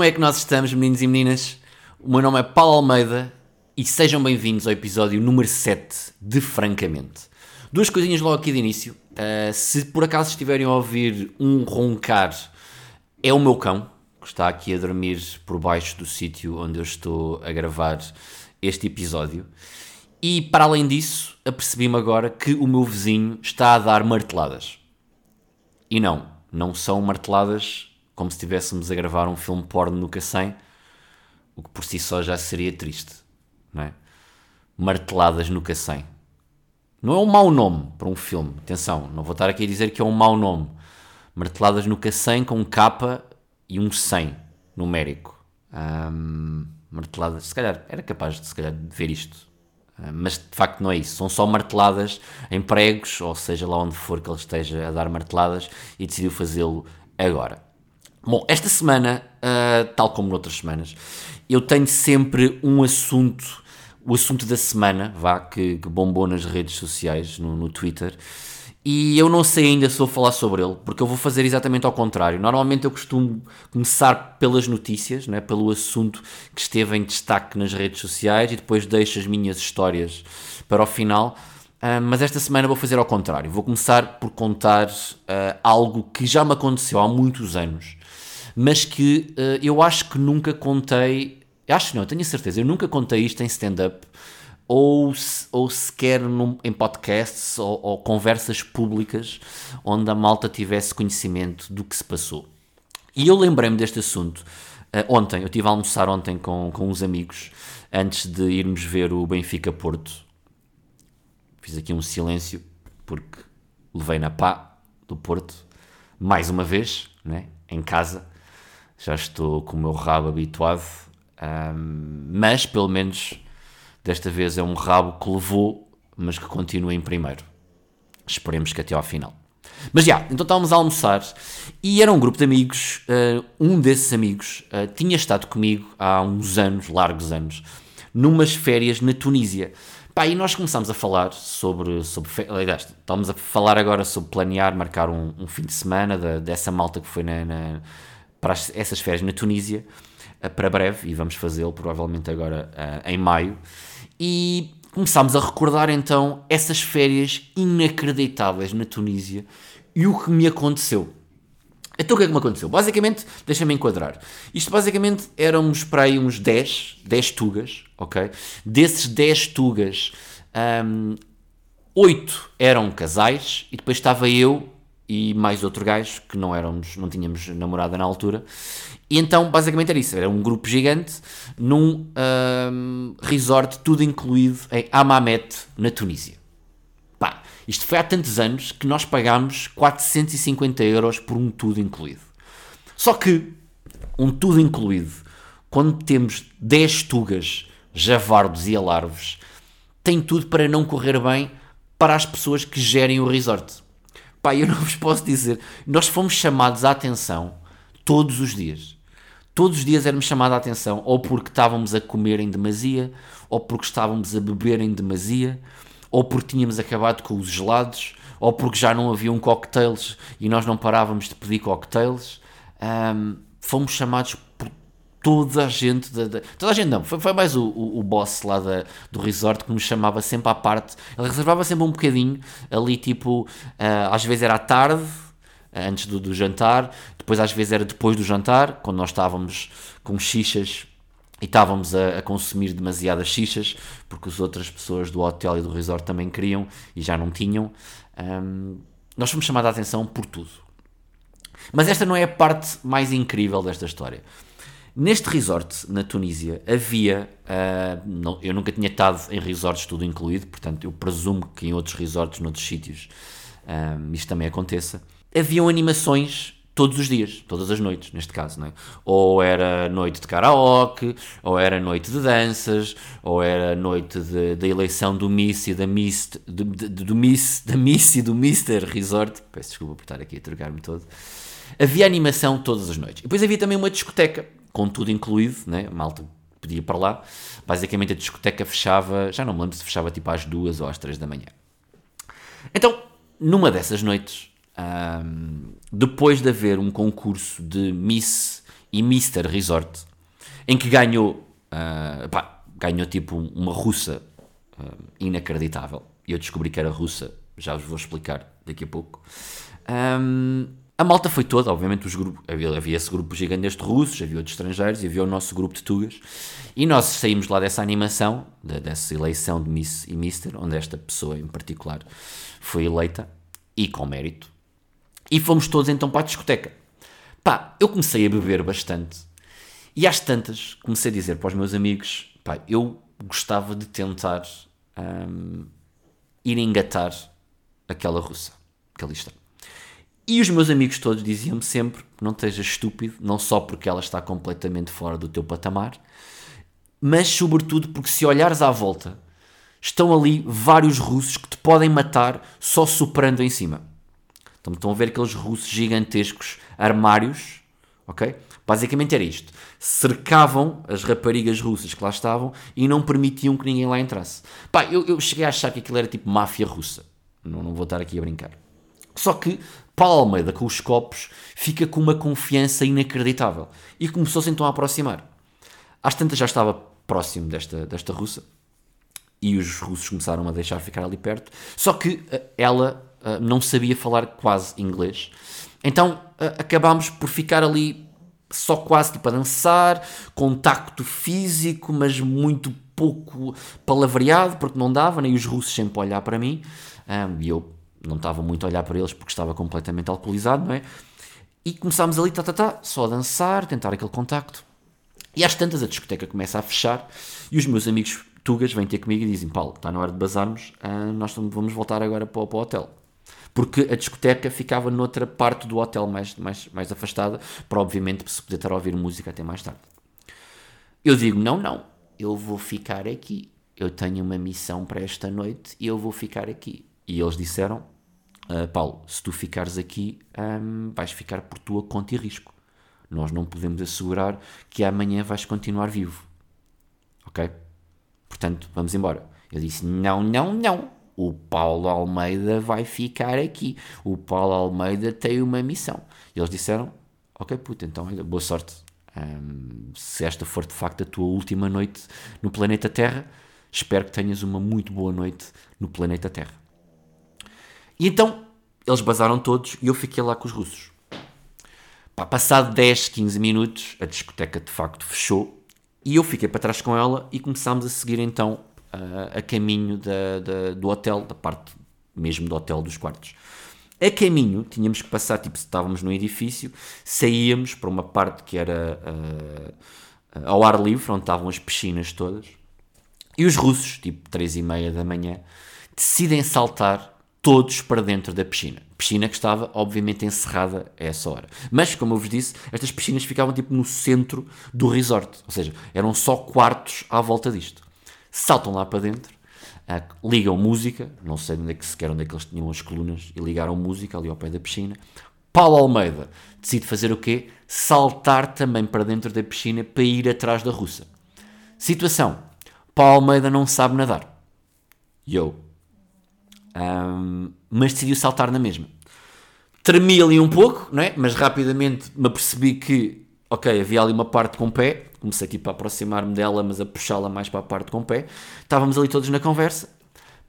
Como é que nós estamos, meninos e meninas? O meu nome é Paulo Almeida e sejam bem-vindos ao episódio número 7 de Francamente. Duas coisinhas logo aqui de início. Uh, se por acaso estiverem a ouvir um roncar, é o meu cão, que está aqui a dormir por baixo do sítio onde eu estou a gravar este episódio. E para além disso, apercebi-me agora que o meu vizinho está a dar marteladas. E não, não são marteladas como se estivéssemos a gravar um filme porno no Cacém, o que por si só já seria triste, não é? Marteladas no Cacém. Não é um mau nome para um filme, atenção, não vou estar aqui a dizer que é um mau nome. Marteladas no Cacém com K e um 100 numérico. Um, marteladas, se calhar, era capaz de, se calhar, de ver isto ah, mas de facto não é isso. São só marteladas em pregos, ou seja, lá onde for que ele esteja a dar marteladas, e decidiu fazê-lo agora. Bom, esta semana, uh, tal como noutras semanas, eu tenho sempre um assunto, o assunto da semana, vá, que, que bombou nas redes sociais, no, no Twitter, e eu não sei ainda se vou falar sobre ele, porque eu vou fazer exatamente ao contrário. Normalmente eu costumo começar pelas notícias, né, pelo assunto que esteve em destaque nas redes sociais e depois deixo as minhas histórias para o final. Uh, mas esta semana vou fazer ao contrário. Vou começar por contar uh, algo que já me aconteceu há muitos anos, mas que uh, eu acho que nunca contei. Acho não, tenho certeza, eu nunca contei isto em stand-up ou, ou sequer num, em podcasts ou, ou, conversas públicas onde a malta tivesse conhecimento do que se passou. E eu lembrei-me deste assunto uh, ontem, eu estive a almoçar ontem com, com uns amigos antes de irmos ver o Benfica Porto. Fiz aqui um silêncio porque levei na pá do Porto mais uma vez, né, em casa. Já estou com o meu rabo habituado, um, mas pelo menos Desta vez é um rabo que levou, mas que continua em primeiro. Esperemos que até ao final. Mas já, então estávamos a almoçar e era um grupo de amigos. Uh, um desses amigos uh, tinha estado comigo há uns anos, largos anos, numas férias na Tunísia. Pá, e nós começámos a falar sobre. sobre aliás, estamos a falar agora sobre planear, marcar um, um fim de semana dessa malta que foi na, na, para as, essas férias na Tunísia, uh, para breve, e vamos fazê-lo provavelmente agora em maio e começámos a recordar então essas férias inacreditáveis na Tunísia e o que me aconteceu. Então o que é que me aconteceu? Basicamente, deixa-me enquadrar. Isto basicamente éramos para aí uns 10, 10 tugas, ok? Desses 10 tugas, um, 8 eram casais e depois estava eu e mais outro gajo que não éramos, não tínhamos namorada na altura. E então, basicamente era isso, era um grupo gigante num um, resort tudo incluído em Hammamet, na Tunísia. Pá, isto foi há tantos anos que nós pagámos 450 euros por um tudo incluído. Só que um tudo incluído, quando temos 10 tugas, javardos e alarves, tem tudo para não correr bem para as pessoas que gerem o resort. Pá, eu não vos posso dizer. Nós fomos chamados à atenção todos os dias. Todos os dias éramos chamados à atenção, ou porque estávamos a comer em demasia, ou porque estávamos a beber em demasia, ou porque tínhamos acabado com os gelados, ou porque já não haviam cocktails e nós não parávamos de pedir cocktails. Um, fomos chamados toda a gente, da, da, toda a gente não, foi, foi mais o, o, o, boss lá da, do resort que nos chamava sempre à parte, ele reservava sempre um bocadinho, ali tipo, uh, às vezes era à tarde, antes do, do, jantar, depois às vezes era depois do jantar, quando nós estávamos com xixas e estávamos a, a consumir demasiadas xixas, porque as outras pessoas do hotel e do resort também queriam e já não tinham, um, nós fomos chamados a atenção por tudo. Mas esta não é a parte mais incrível desta história. Neste resort, na Tunísia, havia. Uh, não, eu nunca tinha estado em resorts tudo incluído, portanto, eu presumo que em outros resorts, noutros sítios, uh, isto também aconteça. Haviam animações todos os dias, todas as noites, neste caso, não é? Ou era noite de karaoke, ou era noite de danças, ou era noite da eleição do Miss e da Miss, do, do Miss, da Miss e do Mister Resort. Peço desculpa por estar aqui a trocar-me todo. Havia animação todas as noites. E depois havia também uma discoteca com tudo incluído, né? malta podia ir para lá. Basicamente a discoteca fechava, já não me lembro se fechava tipo às duas ou às três da manhã. Então, numa dessas noites, depois de haver um concurso de Miss e Mr. Resort, em que ganhou, uh, pá, ganhou tipo uma russa uh, inacreditável. E eu descobri que era russa, já vos vou explicar daqui a pouco. Um, a malta foi toda, obviamente os grupos, havia, havia esse grupo gigantesco de russos, havia outros estrangeiros havia o nosso grupo de tugas. E nós saímos lá dessa animação, de, dessa eleição de Miss e Mister, onde esta pessoa em particular foi eleita, e com mérito. E fomos todos então para a discoteca. Pá, eu comecei a beber bastante. E às tantas, comecei a dizer para os meus amigos, pá, eu gostava de tentar um, ir engatar aquela russa que ali está. E os meus amigos todos diziam-me sempre: não estejas estúpido, não só porque ela está completamente fora do teu patamar, mas sobretudo porque se olhares à volta, estão ali vários russos que te podem matar só superando em cima. Então estão a ver aqueles russos gigantescos armários, ok? Basicamente era isto. Cercavam as raparigas russas que lá estavam e não permitiam que ninguém lá entrasse. Pá, eu, eu cheguei a achar que aquilo era tipo máfia russa. Não, não vou estar aqui a brincar. Só que Almeida, com os copos, fica com uma confiança inacreditável. E começou-se então a aproximar. Às tantas já estava próximo desta, desta russa. E os russos começaram a deixar ficar ali perto. Só que uh, ela uh, não sabia falar quase inglês. Então uh, acabámos por ficar ali só quase tipo a dançar, contacto físico, mas muito pouco palavreado, porque não dava, nem os russos sempre a olhar para mim. E eu não estava muito a olhar para eles porque estava completamente alcoolizado, não é? E começámos ali, tá, tá, tá, só a dançar, tentar aquele contacto. E às tantas a discoteca começa a fechar e os meus amigos tugas vêm ter comigo e dizem: Paulo, está na hora de bazarmos, uh, nós vamos voltar agora para, para o hotel. Porque a discoteca ficava noutra parte do hotel mais, mais, mais afastada, para obviamente se poder estar a ouvir música até mais tarde. Eu digo: não, não, eu vou ficar aqui. Eu tenho uma missão para esta noite e eu vou ficar aqui. E eles disseram: uh, Paulo, se tu ficares aqui, um, vais ficar por tua conta e risco. Nós não podemos assegurar que amanhã vais continuar vivo. Ok? Portanto, vamos embora. Eu disse: não, não, não. O Paulo Almeida vai ficar aqui. O Paulo Almeida tem uma missão. E eles disseram: Ok, puta, então boa sorte. Um, se esta for de facto a tua última noite no planeta Terra, espero que tenhas uma muito boa noite no planeta Terra. E então eles basaram todos e eu fiquei lá com os russos. Pá, passado 10, 15 minutos, a discoteca de facto fechou e eu fiquei para trás com ela e começámos a seguir então uh, a caminho da, da, do hotel, da parte mesmo do hotel dos quartos. A caminho, tínhamos que passar, tipo, se estávamos no edifício, saíamos para uma parte que era uh, ao ar livre, onde estavam as piscinas todas, e os russos, tipo, três e meia da manhã, decidem saltar todos para dentro da piscina. Piscina que estava, obviamente, encerrada a essa hora. Mas, como eu vos disse, estas piscinas ficavam tipo no centro do resort. Ou seja, eram só quartos à volta disto. Saltam lá para dentro, uh, ligam música, não sei onde é que sequer onde é que eles tinham as colunas, e ligaram música ali ao pé da piscina. Paulo Almeida decide fazer o quê? Saltar também para dentro da piscina para ir atrás da russa. Situação: Paulo Almeida não sabe nadar. Eu, um, mas decidiu saltar na mesma. Tremi ali um pouco, não é? mas rapidamente me apercebi que, ok, havia ali uma parte com pé. Comecei tipo a aproximar-me dela, mas a puxá-la mais para a parte com pé. Estávamos ali todos na conversa.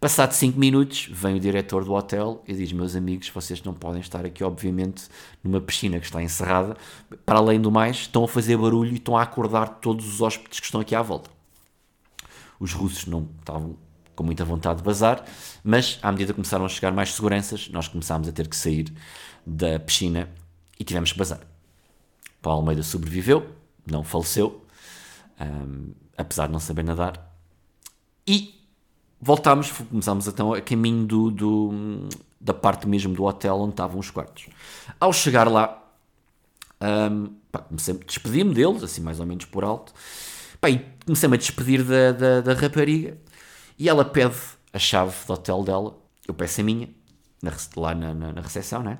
Passado 5 minutos, vem o diretor do hotel e diz: Meus amigos, vocês não podem estar aqui, obviamente, numa piscina que está encerrada. Para além do mais, estão a fazer barulho e estão a acordar todos os hóspedes que estão aqui à volta. Os russos não estavam com muita vontade de bazar, mas à medida que começaram a chegar mais seguranças, nós começámos a ter que sair da piscina e tivemos que bazar. Paulo Almeida sobreviveu, não faleceu, um, apesar de não saber nadar, e voltámos, começámos então a caminho do, do, da parte mesmo do hotel onde estavam os quartos. Ao chegar lá, um, despedir-me deles, assim mais ou menos por alto, pá, e comecei-me a despedir da, da, da rapariga, e ela pede a chave do hotel dela, eu peço a minha, na, lá na, na, na recepção, né?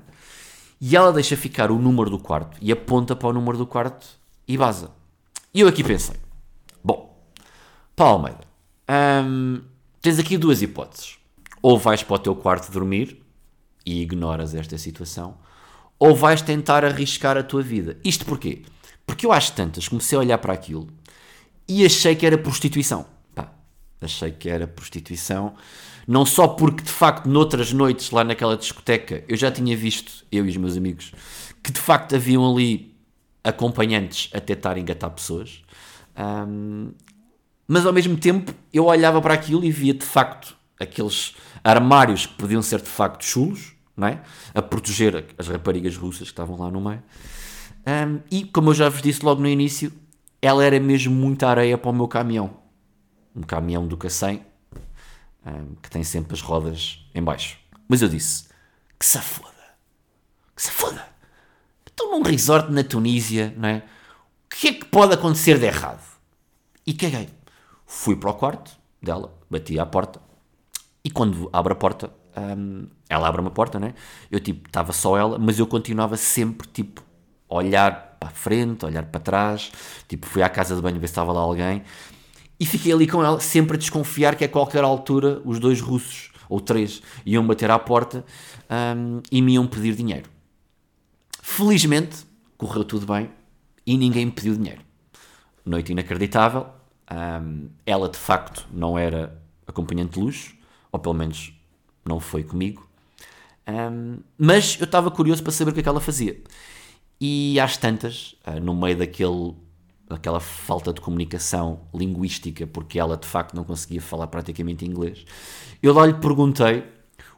E ela deixa ficar o número do quarto e aponta para o número do quarto e vaza. E eu aqui pensei: bom, Paulo Almeida, hum, tens aqui duas hipóteses. Ou vais para o teu quarto dormir e ignoras esta situação, ou vais tentar arriscar a tua vida. Isto porquê? Porque eu às tantas comecei a olhar para aquilo e achei que era prostituição. Achei que era prostituição. Não só porque de facto noutras noites lá naquela discoteca eu já tinha visto, eu e os meus amigos, que de facto haviam ali acompanhantes a tentar engatar pessoas. Um, mas ao mesmo tempo eu olhava para aquilo e via de facto aqueles armários que podiam ser de facto chulos, não é? a proteger as raparigas russas que estavam lá no meio. Um, e como eu já vos disse logo no início, ela era mesmo muita areia para o meu caminhão. Um caminhão do Cacém, um, que tem sempre as rodas em baixo. Mas eu disse, que se foda. Que se foda. Estou num resort na Tunísia, não é? O que é que pode acontecer de errado? E caguei. Fui para o quarto dela, bati à porta, e quando abre a porta, um, ela abre uma porta, né? Eu tipo, estava só ela, mas eu continuava sempre tipo olhar para a frente, olhar para trás, tipo, fui à casa de banho ver se estava lá alguém e fiquei ali com ela, sempre a desconfiar que a qualquer altura os dois russos ou três iam bater à porta um, e me iam pedir dinheiro. Felizmente correu tudo bem e ninguém me pediu dinheiro. Noite inacreditável. Um, ela de facto não era acompanhante de luxo, ou pelo menos não foi comigo. Um, mas eu estava curioso para saber o que é que ela fazia. E às tantas, uh, no meio daquele, daquela falta de comunicação linguística, porque ela de facto não conseguia falar praticamente inglês, eu lá lhe perguntei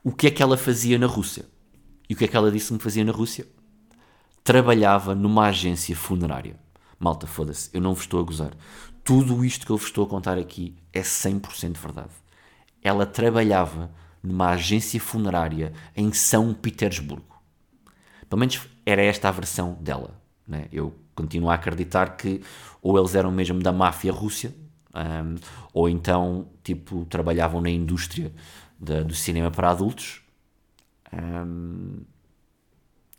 o que é que ela fazia na Rússia. E o que é que ela disse que fazia na Rússia? Trabalhava numa agência funerária. Malta, foda-se, eu não vos estou a gozar. Tudo isto que eu vos estou a contar aqui é 100% verdade. Ela trabalhava numa agência funerária em São Petersburgo. Pelo menos era esta a versão dela. Né? Eu continuo a acreditar que ou eles eram mesmo da máfia Rússia, um, ou então tipo trabalhavam na indústria de, do cinema para adultos, um,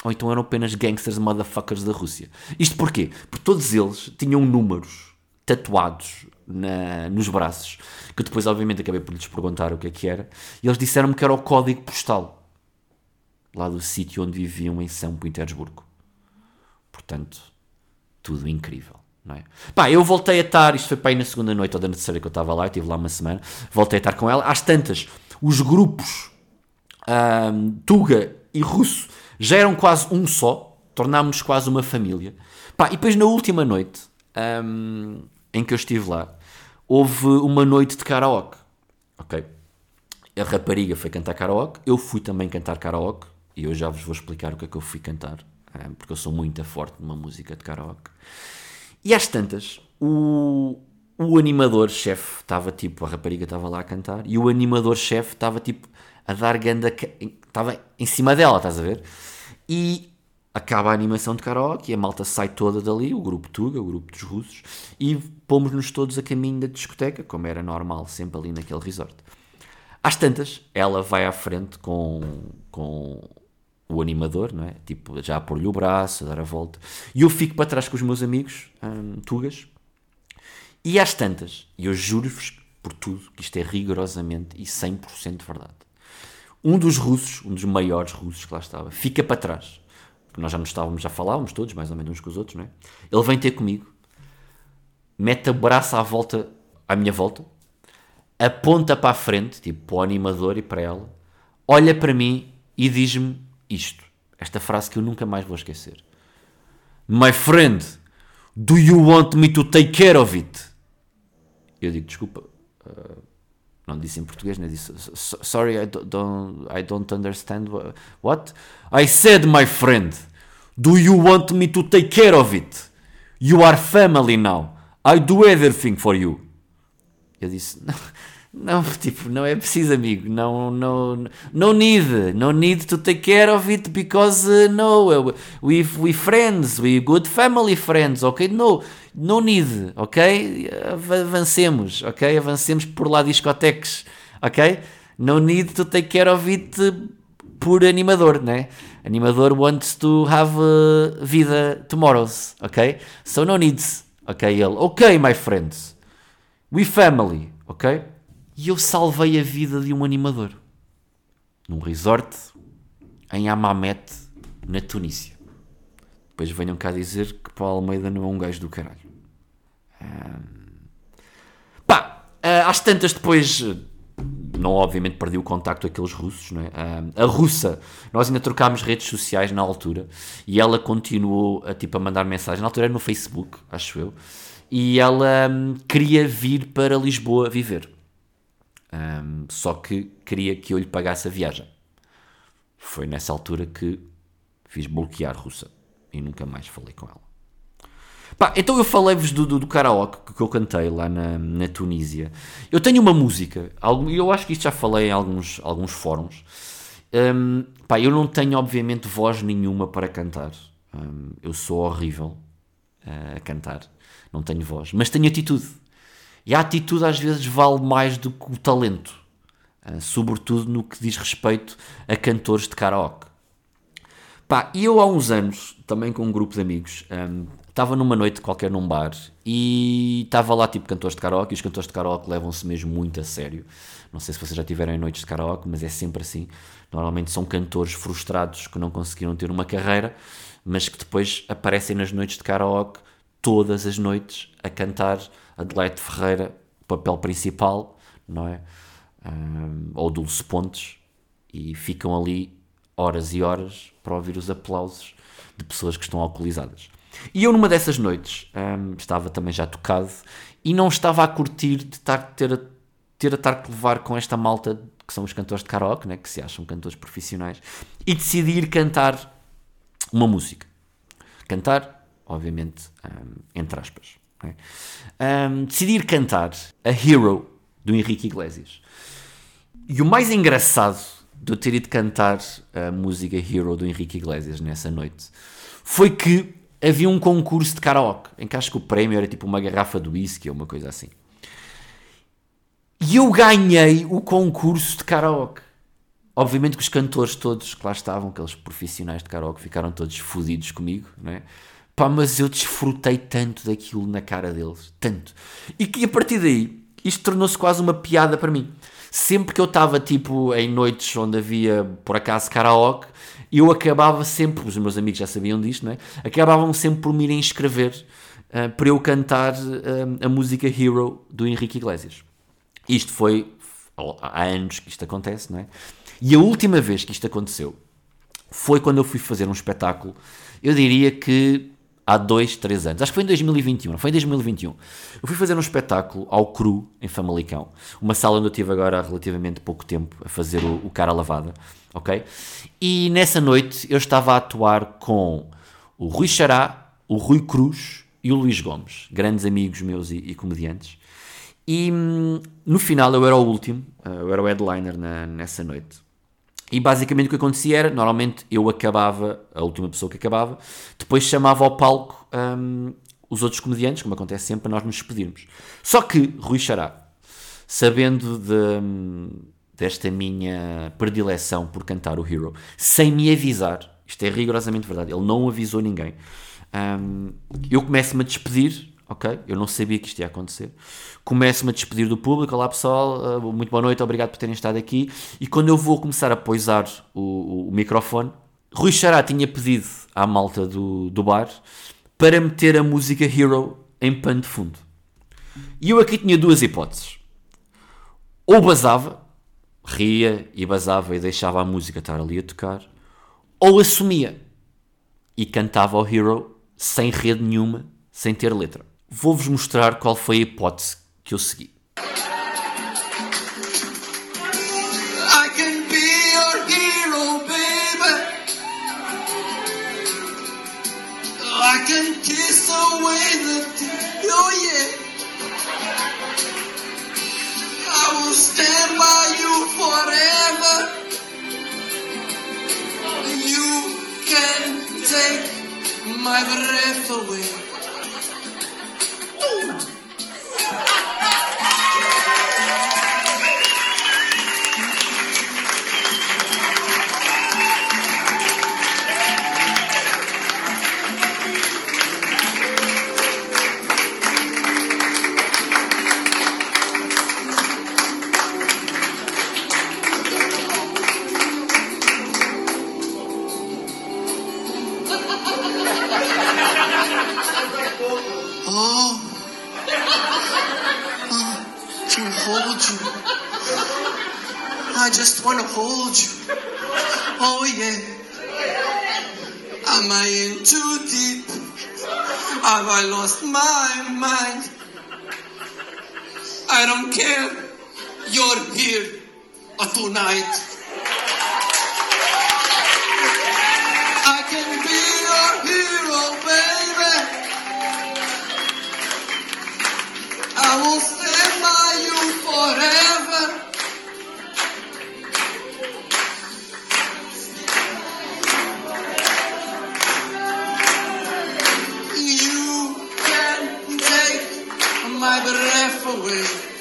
ou então eram apenas gangsters motherfuckers da Rússia. Isto porquê? Porque todos eles tinham números tatuados na, nos braços, que depois obviamente acabei por lhes perguntar o que é que era, e eles disseram-me que era o código postal, lá do sítio onde viviam em São Petersburgo. Portanto, tudo incrível. Não é? Pá, eu voltei a estar, isto foi para aí na segunda noite ou da terceira que eu estava lá, eu estive lá uma semana, voltei a estar com ela. Às tantas, os grupos um, Tuga e Russo já eram quase um só, tornámos-nos quase uma família. Pá, e depois na última noite, um, em que eu estive lá, houve uma noite de karaoke. Ok? A rapariga foi cantar karaoke, eu fui também cantar karaoke, e eu já vos vou explicar o que é que eu fui cantar, porque eu sou muito forte numa música de karaoke. E às tantas, o, o animador-chefe estava tipo, a rapariga estava lá a cantar, e o animador-chefe estava tipo a dar ganda, estava em cima dela, estás a ver? E acaba a animação de karaoke a malta sai toda dali, o grupo Tuga, o grupo dos russos, e pomos-nos todos a caminho da discoteca, como era normal, sempre ali naquele resort. Às tantas, ela vai à frente com, com o animador, não é? Tipo, já a pôr-lhe o braço, a dar a volta. E eu fico para trás com os meus amigos, hum, tugas. E às tantas, e eu juro-vos por tudo que isto é rigorosamente e 100% verdade. Um dos russos, um dos maiores russos que lá estava, fica para trás nós já nos estávamos, já falávamos todos, mais ou menos uns com os outros, não é? Ele vem ter comigo, mete o braço à volta, à minha volta, aponta para a frente, tipo para o animador e para ela, olha para mim e diz-me isto, esta frase que eu nunca mais vou esquecer. My friend, do you want me to take care of it? Eu digo, desculpa, uh, não disse em português, né? Disse, sorry, I don't, I don't understand. What? I said, my friend, do you want me to take care of it? You are family now. I do everything for you. Eu disse, não, não, tipo, não é preciso, amigo. Não, não, no need, no need to take care of it because uh, no, we we friends, we good family friends, ok? No, no need, ok? Avancemos, ok? Avancemos por lá discotecas, ok? No need to take care of it por animador, né? Animador wants to have uh, vida tomorrows, ok? So no needs, ok? Ele, ok, my friends, we family, ok? E eu salvei a vida de um animador num resort em Hammamet, na Tunísia. depois venham cá dizer que Paulo Almeida não é um gajo do caralho. Pá, uh, às tantas depois, não obviamente perdi o contacto aqueles russos, não é? A russa, nós ainda trocámos redes sociais na altura e ela continuou a, tipo, a mandar mensagem, na altura era no Facebook, acho eu, e ela queria vir para Lisboa viver. Um, só que queria que eu lhe pagasse a viagem. Foi nessa altura que fiz bloquear russa e nunca mais falei com ela. Pá, então eu falei-vos do, do, do, karaoke que eu cantei lá na, na Tunísia. Eu tenho uma música, eu acho que isto já falei em alguns, alguns fóruns. Um, pá, eu não tenho, obviamente, voz nenhuma para cantar. Um, eu sou horrível uh, a cantar, não tenho voz, mas tenho atitude. E a atitude às vezes vale mais do que o talento, uh, sobretudo no que diz respeito a cantores de karaoke. Pá, e eu há uns anos, também com um grupo de amigos, um, estava numa noite qualquer num bar e estava lá tipo cantores de karaoke e os cantores de karaoke levam-se mesmo muito a sério. Não sei se vocês já tiveram noites de karaoke, mas é sempre assim. Normalmente são cantores frustrados que não conseguiram ter uma carreira, mas que depois aparecem nas noites de karaoke todas as noites a cantar Adelaide Ferreira, papel principal, não é? Um, ou Dulce Pontes, e ficam ali horas e horas para ouvir os aplausos de pessoas que estão alcoolizadas. E eu, numa dessas noites, um, estava também já tocado e não estava a curtir de estar, ter, a, ter a estar que levar com esta malta que são os cantores de karaoke, né, que se acham cantores profissionais, e decidi ir cantar uma música. Cantar, obviamente, um, entre aspas. Né? Um, decidi ir cantar a Hero do Henrique Iglesias. E o mais engraçado de eu ter ido cantar a música Hero do Henrique Iglesias nessa noite foi que havia um concurso de karaoke, em que acho que o prémio era tipo uma garrafa de whisky ou uma coisa assim. E eu ganhei o concurso de karaoke. Obviamente que os cantores todos que lá estavam, aqueles profissionais de karaoke, ficaram todos fodidos comigo, não é? Pá, mas eu desfrutei tanto daquilo na cara deles, tanto. E que a partir daí, isto tornou-se quase uma piada para mim. Sempre que eu estava, tipo, em noites onde havia, por acaso, karaoke, eu acabava sempre, os meus amigos já sabiam disto, não é? Acabavam sempre por me irem escrever uh, para eu cantar uh, a música Hero do Henrique Iglesias. Isto foi há anos que isto acontece, não é? E a última vez que isto aconteceu foi quando eu fui fazer um espetáculo, eu diria que há dois, três anos. Acho que foi em 2021, não foi em 2021. Eu fui fazer um espetáculo ao Cru, em Famalicão. Uma sala onde eu tive agora há relativamente pouco tempo a fazer o, o Cara Lavada, ok? E nessa noite eu estava a atuar com o Rui Xará, o Rui Cruz e o Luís Gomes, grandes amigos meus e, e comediantes. E hum, no final eu era o último, eh, eu era o headliner na, nessa noite. E basicamente o que acontecia era, normalmente eu acabava, a última pessoa que acabava, depois chamava ao palco um, os outros comediantes, como acontece sempre, para nós nos despedirmos. Só que Rui Xará, sabendo de, hum, desta minha predileção por cantar o Hero, sem me avisar, isto é rigorosamente verdade, ele não avisou ninguém, um, eu começo-me a despedir ok? Eu não sabia que isto ia acontecer. Começo-me a despedir do público, olá pessoal, uh, muito boa noite, obrigado por terem estado aqui. E quando eu vou começar a poisar o, o, o microfone, Rui Xará tinha pedido à malta do, do bar para meter a música Hero em pano de fundo. E eu aqui tinha duas hipóteses. Ou basava, ria e basava e deixava a música estar ali a tocar, ou assumia e cantava o Hero sem rede nenhuma, sem ter letra vou-vos mostrar qual foi a hipótese que eu segui. My breath away. old. I. You're here tonight. I can be your hero, baby. I will stand by you forever. You can take my breath away.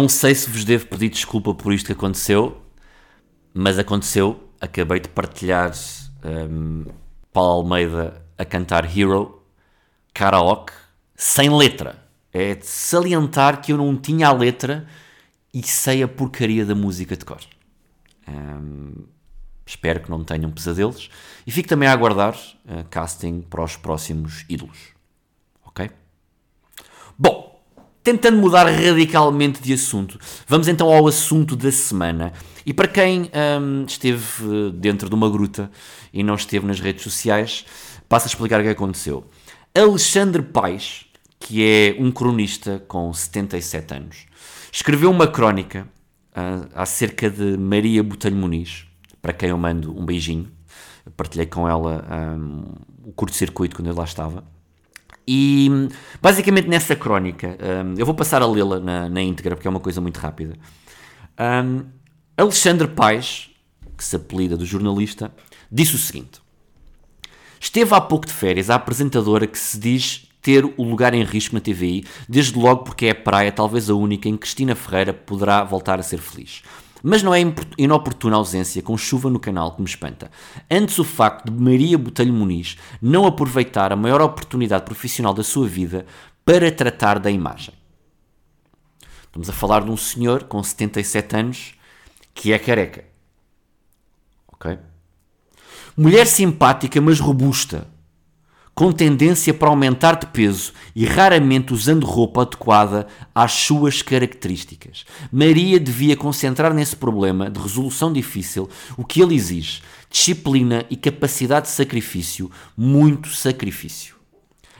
Não sei se vos devo pedir desculpa por isto que aconteceu, mas aconteceu. Acabei de partilhar um, Paulo Almeida a cantar Hero, karaoke, sem letra. É de salientar que eu não tinha a letra e sei a porcaria da música de cor. Um, espero que não tenham pesadelos. E fico também a aguardar uh, casting para os próximos ídolos. Ok? Bom, tentando mudar radicalmente de assunto, vamos então ao assunto da semana. E para quem hum, esteve dentro de uma gruta e não esteve nas redes sociais, passo a explicar o que aconteceu. Alexandre Paes, que é um cronista com 77 anos, escreveu uma crónica uh, acerca de Maria Botelho Muniz, para quem eu mando um beijinho. Partilhei com ela um, o curto-circuito quando eu lá estava. E basicamente nessa crónica, um, eu vou passar a lê-la na, na íntegra porque é uma coisa muito rápida. Um, Alexandre Paes, que se apelida do jornalista, disse o seguinte: Esteve há pouco de férias a apresentadora que se diz ter o lugar em risco na TVI, desde logo porque é a praia, talvez a única, em que Cristina Ferreira poderá voltar a ser feliz. Mas não é inoportuna ausência com chuva no canal que me espanta. Antes o facto de Maria Botelho Muniz não aproveitar a maior oportunidade profissional da sua vida para tratar da imagem. Estamos a falar de um senhor com 77 anos que é careca. Ok? Mulher simpática, mas robusta, com tendência para aumentar de peso e raramente usando roupa adequada às suas características. Maria devia concentrar nesse problema de resolução difícil o que ele exige: disciplina e capacidade de sacrifício, muito sacrifício.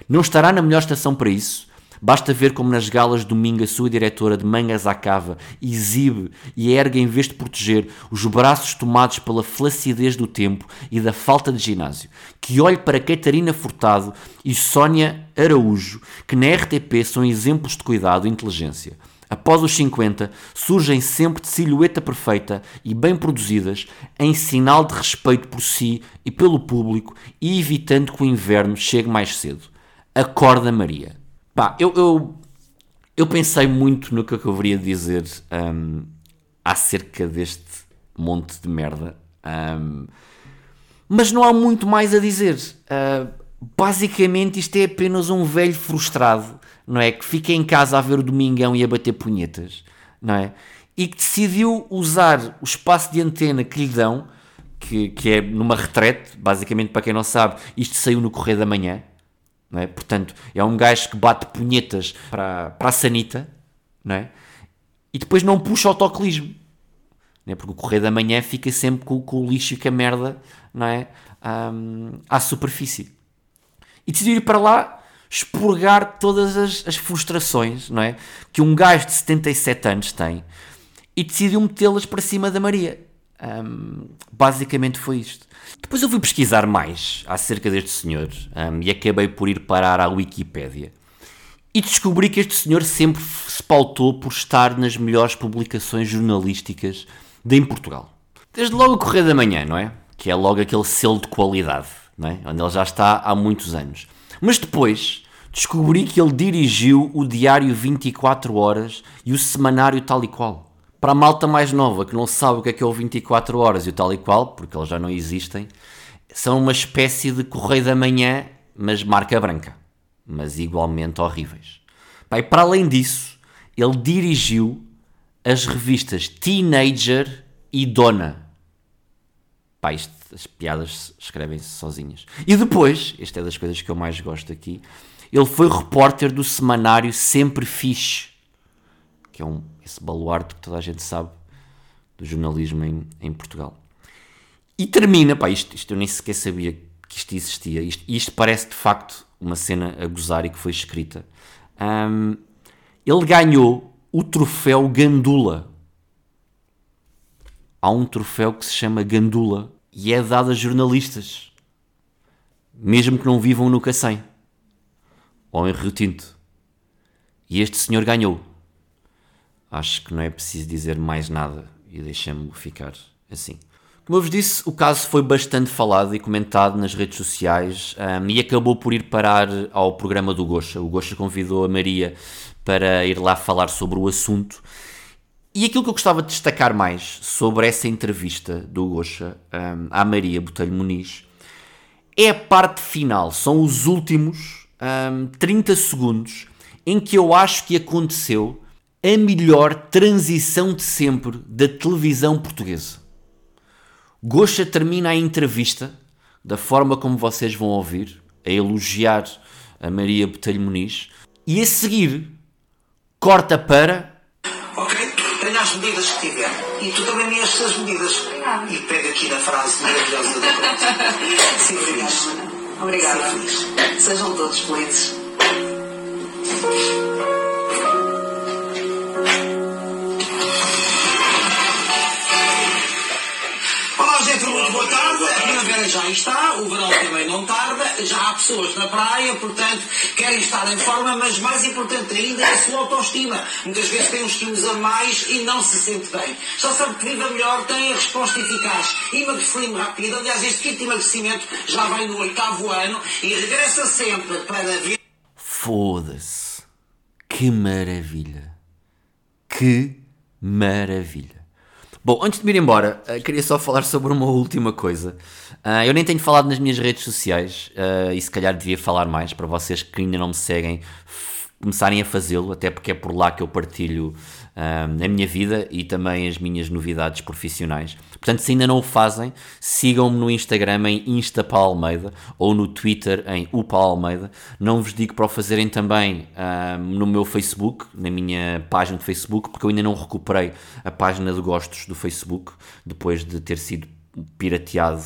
Não estará na melhor estação para isso? Basta ver como nas galas de domingo a sua diretora de mangas à cava exibe e ergue em vez de proteger os braços tomados pela flacidez do tempo e da falta de ginásio. Que olhe para Catarina Furtado e Sónia Araújo, que na RTP são exemplos de cuidado e inteligência. Após os 50, surgem sempre de silhueta perfeita e bem produzidas, em sinal de respeito por si e pelo público e evitando que o inverno chegue mais cedo. Acorda Maria. Pá, eu, eu, eu pensei muito no que eu de dizer um, acerca deste monte de merda. Um, mas não há muito mais a dizer. Uh, basicamente, isto é apenas um velho frustrado, não é? Que fica em casa a ver o Domingão e a bater punhetas, não é? E que decidiu usar o espaço de antena que lhe dão, que, que é numa retrete, basicamente, para quem não sabe, isto saiu no Correio da Manhã, é? Portanto, é um gajo que bate punhetas para, para a sanita, não é? E depois não puxa autocolismo. Não é? Porque o Correio da Manhã fica sempre com, com o lixo e com a merda, não é? Um, à superfície. E decidiu ir para lá expurgar todas as, as frustrações, não é? Que um gajo de 77 anos tem e decidiu metê-las para cima da Maria. Um, basicamente foi isto. Depois eu fui pesquisar mais acerca deste senhor um, e acabei por ir parar à Wikipédia. E descobri que este senhor sempre se pautou por estar nas melhores publicações jornalísticas de em Portugal. Desde logo o Correio da Manhã, não é? Que é logo aquele selo de qualidade, não é? Onde ele já está há muitos anos. Mas depois descobri que ele dirigiu o Diário 24 Horas e o Semanário Tal e Qual. Para a malta mais nova que não sabe o que é que é o 24 Horas e o Tal e Qual, porque eles já não existem, são uma espécie de Correio da Manhã, mas marca branca. Mas igualmente horríveis. E para além disso, ele dirigiu as revistas Teenager e Dona. Pá, isto, as piadas escrevem-se sozinhas. E depois, esta é das coisas que eu mais gosto aqui, ele foi repórter do semanário Sempre Fixe, que é um, esse baluarte que toda a gente sabe do jornalismo em, em Portugal. E termina, pá, isto, isto eu nem sequer sabia que isto existia. Isto, isto parece de facto uma cena a gozar e que foi escrita. Um, ele ganhou o troféu Gandula. Há um troféu que se chama Gandula e é dado a jornalistas, mesmo que não vivam no Cacém ou em Rio Tinto. E este senhor ganhou. Acho que não é preciso dizer mais nada e deixamos-me ficar assim. Como eu vos disse, o caso foi bastante falado e comentado nas redes sociais um, e acabou por ir parar ao programa do Gocha. O Gocha convidou a Maria para ir lá falar sobre o assunto. E aquilo que eu gostava de destacar mais sobre essa entrevista do Gocha um, à Maria Botelho Muniz é a parte final, são os últimos um, 30 segundos em que eu acho que aconteceu a melhor transição de sempre da televisão portuguesa. Gosta termina a entrevista da forma como vocês vão ouvir, a elogiar a Maria Botelho Muniz, e a seguir corta para. Ok? Tenha as medidas que tiver. E tu também tens as medidas. E pega aqui na frase maravilhosa da pronto. Sim, feliz. Obrigada. Sim, feliz. Sejam todos felizes. A já está, o verão também não tarda. Já há pessoas na praia, portanto, querem estar em forma, mas mais importante ainda é a sua autoestima. Muitas vezes tem uns quilos a mais e não se sente bem. Já sabe que viva melhor, tem a resposta eficaz. Emagrecimento rápido. Aliás, este kit de emagrecimento já vai no oitavo ano e regressa sempre para ver. Foda-se. Que maravilha. Que maravilha. Bom, antes de me ir embora, eh, queria só falar sobre uma última coisa. Ah, eu nem tenho falado nas minhas redes sociais ah, e se calhar devia falar mais para vocês que ainda não me seguem começarem a fazê-lo, até porque é por lá que eu partilho ah, a minha vida e também as minhas novidades profissionais. Portanto, se ainda não o fazem, sigam-me no Instagram em InstaPaulmeida ou no Twitter em UPaulmeida. Não vos digo para o fazerem também ah, no meu Facebook, na minha página de Facebook, porque eu ainda não recuperei a página de gostos do Facebook, depois de ter sido pirateado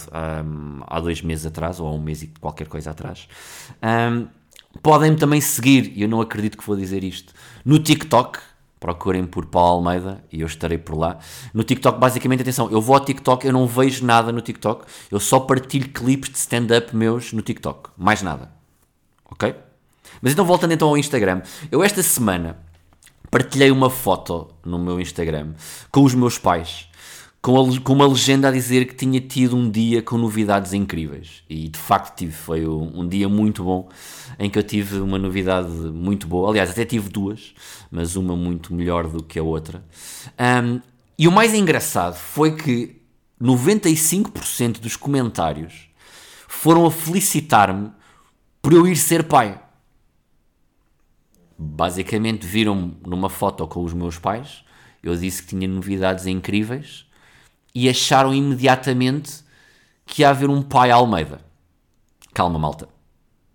um, há dois meses atrás, ou há um mês e qualquer coisa atrás. Um, Podem-me também seguir, eu não acredito que vou dizer isto, no TikTok. Procurem por Paulo Almeida e eu estarei por lá. No TikTok, basicamente, atenção, eu vou ao TikTok, eu não vejo nada no TikTok, eu só partilho clipes de stand-up meus no TikTok. Mais nada. Ok? Mas então, voltando então ao Instagram. Eu esta semana partilhei uma foto no meu Instagram com os meus pais, com, a- com uma legenda a dizer que tinha tido um dia com novidades incríveis. E de facto tive, foi um, um dia muito bom, em que eu tive uma novidade muito boa. Aliás, até tive duas, mas uma muito melhor do que a outra. Ahm, e o mais engraçado foi que 95% dos comentários foram a felicitar-me por eu ir ser pai basicamente viram-me numa foto com os meus pais, eu disse que tinha novidades incríveis e acharam imediatamente que ia haver um pai Almeida. Calma, malta.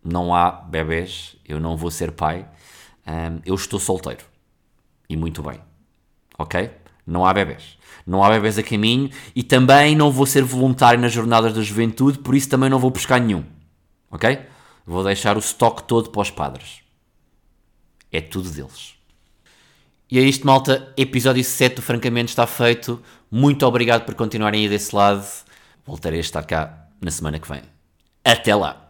Não há bebés, eu não vou ser pai, hum, eu estou solteiro. E muito bem. Ok? Não há bebés. Não há bebés a caminho e também não vou ser voluntário nas jornadas da juventude, por isso também não vou buscar nenhum. Ok? Vou deixar o estoque todo para os padres é tudo deles. E é isto, malta. Episódio 7 do Francamente está feito. Muito obrigado por continuarem aí desse lado. Voltarei a estar cá na semana que vem. Até lá!